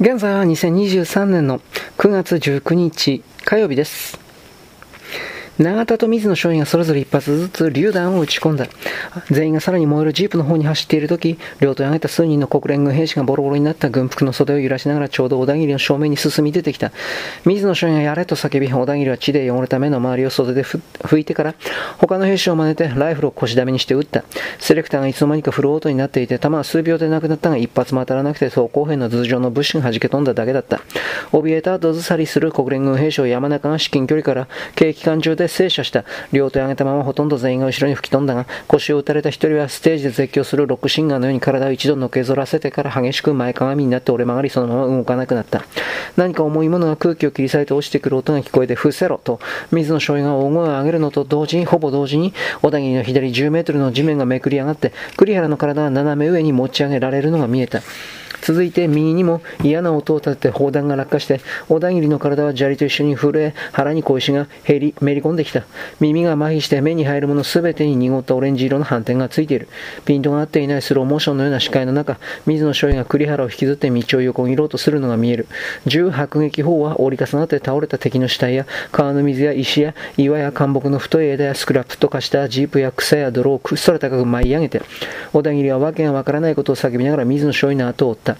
現在は2023年の9月19日火曜日です。永田と水野少尉がそれぞれ一発ずつ榴弾を撃ち込んだ。全員がさらに燃えるジープの方に走っている時、両手を上げた数人の国連軍兵士がボロボロになった軍服の袖を揺らしながらちょうど小田切の正面に進み出てきた。水野少尉がやれと叫び、小田切は血で汚れた目の周りを袖で拭いてから、他の兵士を真似てライフルを腰だめにして撃った。セレクターがいつの間にかフルオートになっていて、弾は数秒でなくなったが一発も当たらなくて走行兵の頭上の物資が弾け飛んだだけだった。怯えた後ずさりする国連軍兵士を山中が至近距離から軽機関銃で制射した。両手を上げたままほとんど全員が後ろに吹き飛んだが、腰を打たれた一人はステージで絶叫するロックシンガーのように体を一度のけぞらせてから激しく前かがみになって折れ曲がりそのまま動かなくなった。何か重いものが空気を切り裂いて落ちてくる音が聞こえて、伏せろと、水野醤油が大声を上げるのと同時に、ほぼ同時に、小田切の左10メートルの地面がめくり上がって、栗原の体が斜め上に持ち上げられるのが見えた。続いて右にも嫌な音を立てて砲弾が落下して、小田切の体は砂利と一緒に震え、腹に小石が減り、めり込んできた。耳が麻痺して目に入るものすべてに濁ったオレンジ色の斑点がついている。ピントが合っていないスローモーションのような視界の中、水野少尉が栗原を引きずって道を横切ろうとするのが見える。銃迫撃砲は折り重なって倒れた敵の死体や、川の水や石や岩や干木の太い枝やスクラップと化したジープや草や泥を空高く舞い上げて、小田切は訳がわからないことを叫びながら水野少尉の後を追った。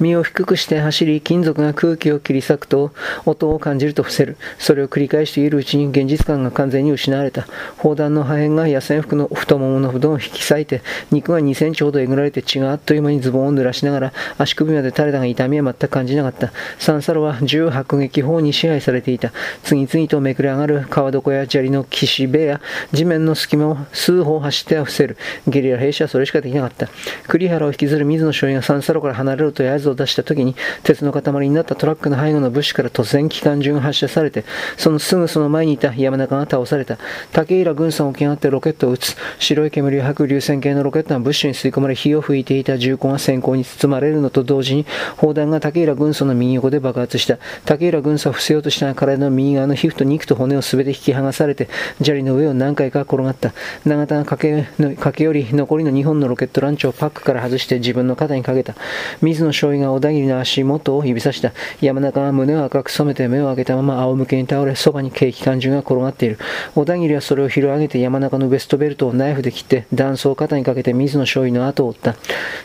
身を低くして走り、金属が空気を切り裂くと、音を感じると伏せる。それを繰り返しているうちに現実感が完全に失われた。砲弾の破片が野戦服の太ももの布団を引き裂いて、肉が2センチほどえぐられて血があっという間にズボンを濡らしながら、足首まで垂れたが痛みは全く感じなかった。サンサロは銃迫撃砲に支配されていた。次々とめくれ上がる川床や砂利の岸辺や地面の隙間を数歩走っては伏せる。ゲリラ兵士はそれしかできなかった。栗原を引きずる水野少尉がサンサロから離れるとや合図を出した時に、鉄の塊になったトラックの背後の物資から突然機関銃が発射されて、そのすぐその前にいた山中が倒された。竹平軍曹を起き上がってロケットを撃つ。白い煙を吐く流線形のロケットが物資に吸い込まれ、火を吹いていた銃口が閃光に包まれるのと同時に、砲弾が竹平軍曹の右横で爆発した。竹平軍曹を伏せようとした体の右側の皮膚と肉と骨を全て引き剥がされて、砂利の上を何回か転がった。永田が駆け駆け寄り、残りの2本のロケットランチをパックから外して自分の肩にかけた。水野少尉が小田切の足元を指さした。山中は胸を赤く染めて目を開けたまま仰向けに倒れ、そばにケーキ缶銃が転がっている。小田切はそれを拾い上げて山中のウエストベルトをナイフで切って、断層を肩にかけて水野少尉の後を追った。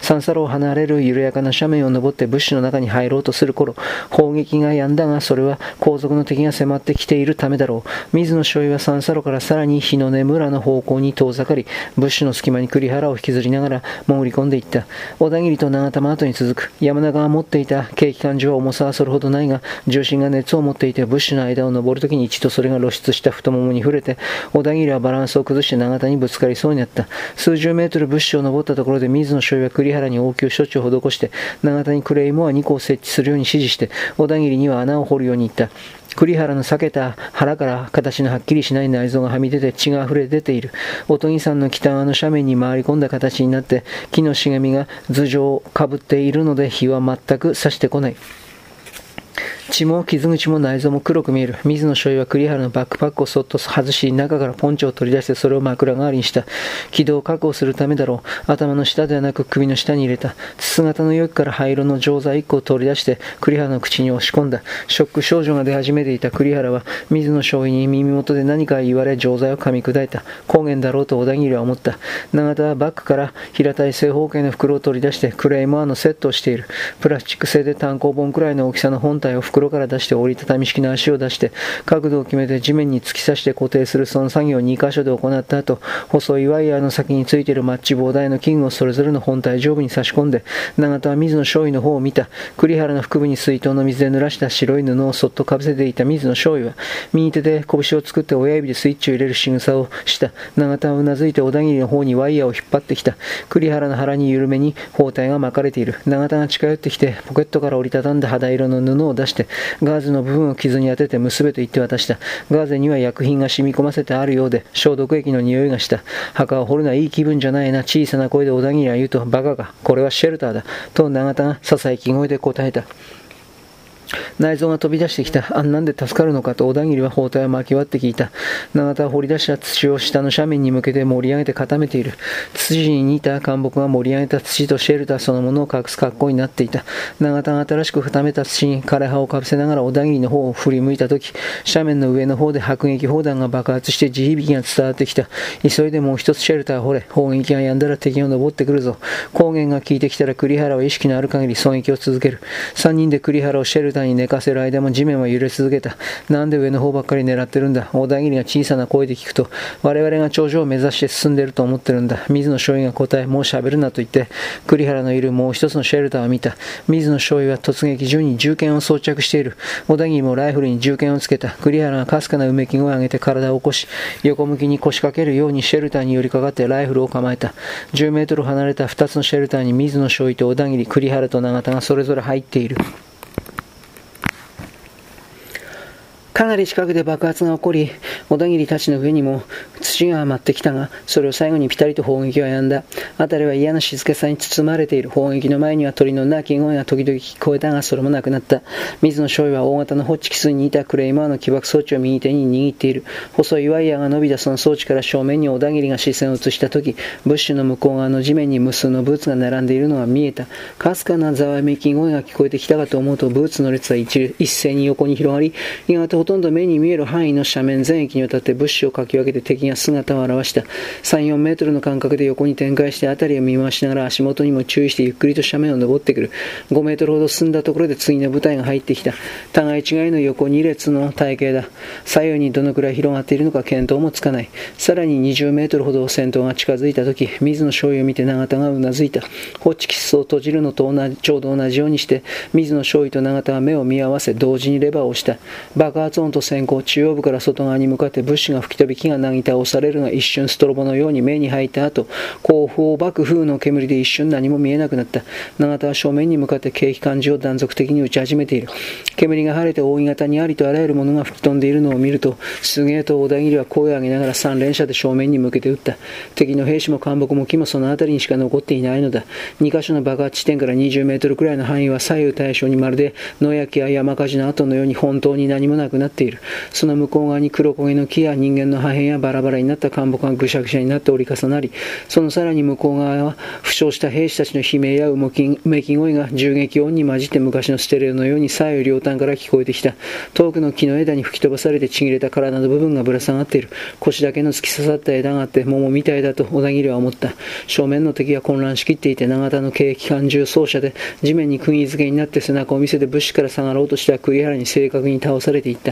三叉路を離れる緩やかな斜面を登って物資の中に入ろうとする頃、砲撃が止んだが、それは後続の敵が迫ってきているためだろう。水野少尉は三叉路からさらに日の根村の方向に遠ざかり、物資の隙間に栗原を引きずりながら潜り込んでいった。小田切と長玉後に続く。山中が持っていた軽機関銃は重さはそれほどないが、重心が熱を持っていて、物資の間を登るときに一度それが露出した太ももに触れて、小田切はバランスを崩して長田にぶつかりそうになった。数十メートル物資を登ったところで水野少尉は栗原に応急処置を施して、長田にクレイモア2個を設置するように指示して、小田切には穴を掘るように言った。栗原の裂けた腹から形のはっきりしない内臓がはみ出て血が溢れ出ている。おとぎさんの北側の斜面に回り込んだ形になって木の茂みが頭上をかぶっているので火は全く差してこない。血も傷口も内臓も黒く見える。水野醤油は栗原のバックパックをそっと外し、中からポンチを取り出してそれを枕代わりにした。軌道を確保するためだろう。頭の下ではなく首の下に入れた。筒型の容器から灰色の錠剤1個を取り出して栗原の口に押し込んだ。ショック症状が出始めていた栗原は水野醤油に耳元で何か言われ錠剤を噛み砕いた。高原だろうと小田切は思った。永田はバッグから平たい正方形の袋を取り出してクレイマーのセットをしている。プラスチック製で単行本くらいの大きさの本体を袋から出して折りたたみ式の足を出して角度を決めて地面に突き刺して固定するその作業を2箇所で行った後細いワイヤーの先についているマッチ棒台の器具をそれぞれの本体上部に差し込んで永田は水野醤油の方を見た。栗原の腹部に水筒の水で濡らした白い布をそっとかぶせていた水野醤油は右手で拳を作って親指でスイッチを入れる仕草をした。永田はうなずいて小田切の方にワイヤーを引っ張ってきた。栗原の腹に緩めに包帯が巻かれている。永田が近寄ってきてポケットから折りたたんだ肌色の布を出してガーゼの部分を傷に当てて娘と言って渡した。ガーゼには薬品が染み込ませてあるようで、消毒液の匂いがした。墓を掘るのはいい気分じゃないな。小さな声で小田切は言うと、バカか。これはシェルターだ。と永田が囁き声で答えた。内臓が飛び出してきた。あんなんで助かるのかと小田切は包帯を巻き割って聞いた。永田は掘り出した土を下の斜面に向けて盛り上げて固めている。土に似た干木が盛り上げた土とシェルターそのものを隠す格好になっていた。永田が新しく固めた土に枯葉をかぶせながら小田切の方を振り向いたとき、斜面の上の方で迫撃砲弾が爆発して地響きが伝わってきた。急いでもう一つシェルターを掘れ。砲撃が止んだら敵が登ってくるぞ。光源が効いてきたら栗原は意識のある限り狙撃を続ける。三人で栗原をシェルターに寝かせる間も地面は揺れ続けた。なんで上の方ばっかり狙ってるんだ？小田切が小さな声で聞くと、我々が頂上を目指して進んでると思ってるんだ。水野少尉が答え、もう喋るなと言って、栗原のいるもう一つのシェルターを見た。水野少尉は突撃中に銃剣を装着している。小田切もライフルに銃剣をつけた。栗原がかすかなうめき声を上げて体を起こし、横向きに腰掛けるようにシェルターに寄りかかってライフルを構えた。10メートル離れた2つのシェルターに水野少尉と小田切、栗原と永田がそれぞれ入っている。かなり近くで爆発が起こり、小田切たちの上にも土が舞ってきたが、それを最後にピタリと砲撃は止んだ。辺りは嫌な静けさに包まれている。砲撃の前には鳥の鳴き声が時々聞こえたが、それもなくなった。水野少尉は大型のホッチキスに似たクレイマーの起爆装置を右手に握っている。細いワイヤーが伸びたその装置から正面に小田切が視線を移したとき、ブッシュの向こう側の地面に無数のブーツが並んでいるのが見えた。かすかなざわめき声が聞こえてきたかと思うと、ブーツの列は一一斉に横に広がり、やがてほとんど目に見える範囲の斜面全域にわたって物資をかき分けて敵が姿を現した。3、4メートルの間隔で横に展開して辺りを見回しながら足元にも注意してゆっくりと斜面を登ってくる。5メートルほど進んだところで次の部隊が入ってきた。互い違いの横2列の体型だ。左右にどのくらい広がっているのか見当もつかない。さらに20メートルほど戦闘が近づいた時、水野醤油を見て永田がうなずいた。ホッチキスを閉じるのと同じちょうど同じようにして、水野醤油と永田は目を見合わせ、同時にレバーを押した。爆発音と閃光、中央部から外側に向かって物資が吹き飛び木がなぎ倒されるが一瞬ストロボのように目に入った後、後方爆風の煙で一瞬何も見えなくなった。永田は正面に向かって景気感じを断続的に打ち始めている。煙が晴れて扇形にありとあらゆるものが吹き飛んでいるのを見ると、すげえと小田切は声を上げながら三連射で正面に向けて撃った。敵の兵士も幹木も木もその辺りにしか残っていないのだ。2箇所の爆発地点から20メートルくらいの範囲は左右対称にまるで野焼きや山火事の後のように本当に何もなくなっている。その向こう側に黒焦げの木や人間の破片やバラバラになった干木がぐしゃぐしゃになって折り重なり、そのさらに向こう側は負傷した兵士たちの悲鳴やうめき声が銃撃音に混じって昔のステレオのように左右両端から聞こえてきた。遠くの木の枝に吹き飛ばされてちぎれた体の部分がぶら下がっている。腰だけの突き刺さった枝があって桃みたいだと小田切は思った。正面の敵は混乱しきっていて永田の軽機関銃走者で地面に釘付けになって背中を見せて物資から下がろうとした栗原に正確に倒されていった。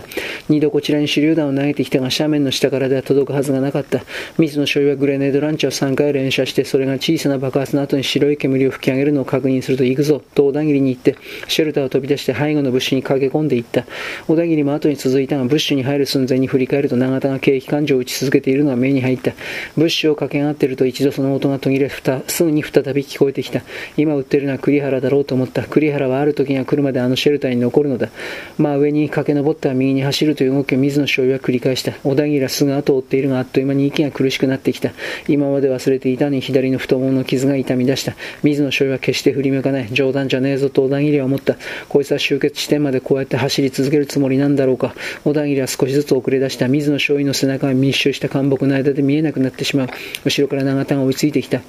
二度こちらに手榴弾を投げてきたが斜面の下からでは届くはずがなかった。水野醤油はグレネードランチを3回連射して、それが小さな爆発の後に白い煙を吹き上げるのを確認すると行くぞ、と小田切に言って、シェルターを飛び出して背後の物資に駆け込んでいった。小田切も後に続いたが、物資に入る寸前に振り返ると永田が景気感情を打ち続けているのが目に入った。物資を駆け上がっていると一度その音が途切れ、すぐに再び聞こえてきた。今売ってるのは栗原だろうと思った。栗原はある時が来るまであのシェルターに残るのだ。まあ上に駆け上った右右に走るという動きを水野醤油は繰り返した。小田切はすぐ後を追っているが、あっという間に息が苦しくなってきた。今まで忘れていたのに左の太ももの傷が痛み出した。水野醤油は決して振り向かない。冗談じゃねえぞと小田切は思った。こいつは終結地点までこうやって走り続けるつもりなんだろうか。小田切は少しずつ遅れ出した。水野醤油の背中が密集した干木の間で見えなくなってしまう。後ろから永田が追いついてきた。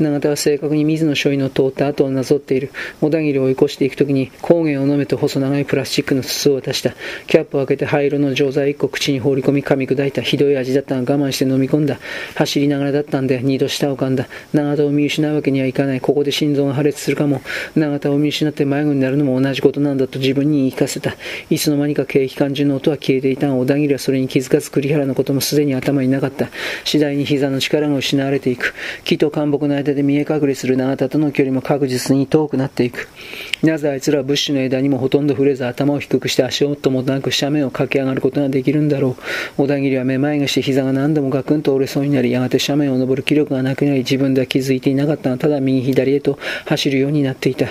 永田は正確に水野醤油の通った後をなぞっている。小田切を追い越していくときに、光源を飲めと細長いプラスチックの筒を渡した。キャップを開けて灰色の錠剤一個口に放り込み噛み砕いた。ひどい味だったが我慢して飲み込んだ。走りながらだったんで、二度下を噛んだ。永田を見失うわけにはいかない。ここで心臓が破裂するかも。永田を見失って迷子になるのも同じことなんだと自分に言い聞かせた。いつの間にか景気感じの音は消えていたが、小田切はそれに気づかず栗原のこともすでに頭になかった。次第に膝の力が失われていく。木と干木の間で見え隠れする永田との距離も確実に遠くなっていく。なぜあいつらはブッシュの枝にもほとんど触れず頭を低くして足音もなく斜面を駆け上がることができるんだろう。小田切はめまいがして膝が何度もガクンと折れそうになり、やがて斜面を登る気力がなくなり、自分では気づいていなかったが、ただ右左へと走るようになっていた。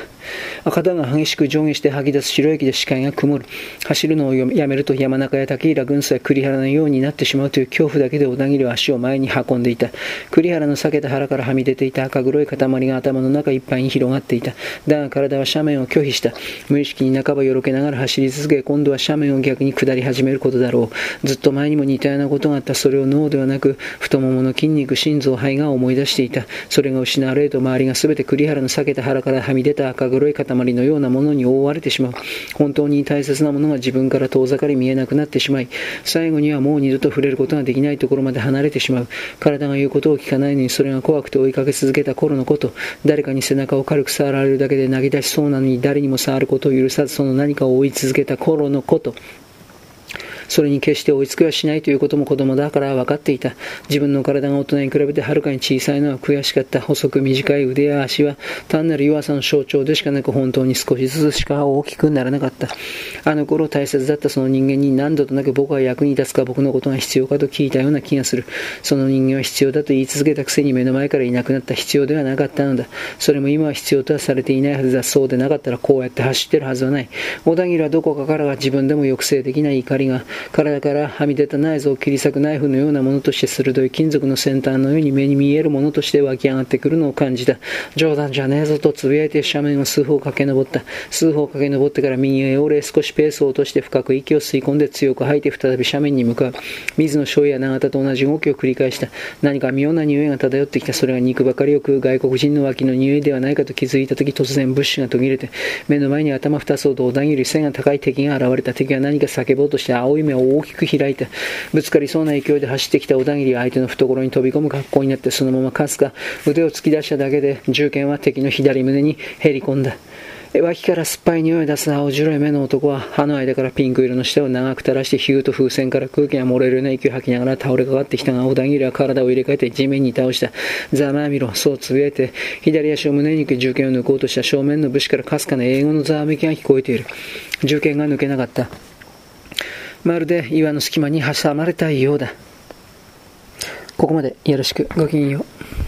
赤が激しく上下して吐き出す白液で視界が曇る。走るのをやめると山中や竹平軍曹や栗原のようになってしまうという恐怖だけで小田切は足を前に運んでいた。栗原の裂けた腹からはみ出ていた赤黒い塊が頭の中いっぱいに広がっていた。だが体は斜面を拒否した。無意識に半ばよろけながら走り続け、今度は斜面を逆に下り始めることだろう。ずっと前にも似たようなことがあった。それを脳ではなく、太ももの筋肉、心臓、肺が思い出していた。それが失われると周りが全て栗原の裂けた腹からはみ出た赤黒い塊のようなものに覆われてしまう。本当に大切なものが自分から遠ざかり見えなくなってしまい、最後にはもう二度と触れることができないところまで離れてしまう。体が言うことを聞かないのにそれが怖くて追いかけ続けけた頃のこと、誰かに背中を軽く触られるだけで投げ出しそうなのに誰にも触ることを許さずその何かを追い続けた頃のこと、それに決して追いつけはしないということも子供だから分かっていた。自分の体が大人に比べてはるかに小さいのは悔しかった。細く短い腕や足は単なる弱さの象徴でしかなく本当に少しずつしか大きくならなかった。あの頃大切だったその人間に何度となく僕は役に立つか僕のことが必要かと聞いたような気がする。その人間は必要だと言い続けたくせに目の前からいなくなった必要ではなかったのだ。それも今は必要とはされていないはずだ。そうでなかったらこうやって走ってるはずはない。小田切はどこかからは自分でも抑制できない怒りが体からはみ出た内臓を切り裂くナイフのようなものとして鋭い金属の先端のように目に見えるものとして湧き上がってくるのを感じた。冗談じゃねえぞとつぶやいて斜面を数歩駆け上った。数歩駆け上ってから右へ折れ少しペースを落として深く息を吸い込んで強く吐いて再び斜面に向かう。水野翔や永田と同じ動きを繰り返した。何か妙な匂いが漂ってきた。それが肉ばかりを食う外国人の脇の匂いではないかと気づいたとき突然ブッシュが途切れて目の前に頭二つほど小田切背が高い敵が現れた。敵は何か叫ぼうとして青い目を大きく開いた。ぶつかりそうな勢いで走ってきた小田切は相手の懐に飛び込む格好になってそのままかすか腕を突き出しただけで銃剣は敵の左胸にへり込んだ。脇から酸っぱい匂いを出す青白い目の男は歯の間からピンク色の舌を長く垂らしてヒューと風船から空気が漏れるような息を吐きながら倒れかかってきたが小田切は体を入れ替えて地面に倒したざまあみろそうつぶやいて左足を胸に受け銃剣を抜こうとした正面の武士からかすかな英語のざわめきが聞こえている銃剣が抜けなかったまるで岩の隙間に挟まれたようだ。ここまでよろしく。ごきげんよう。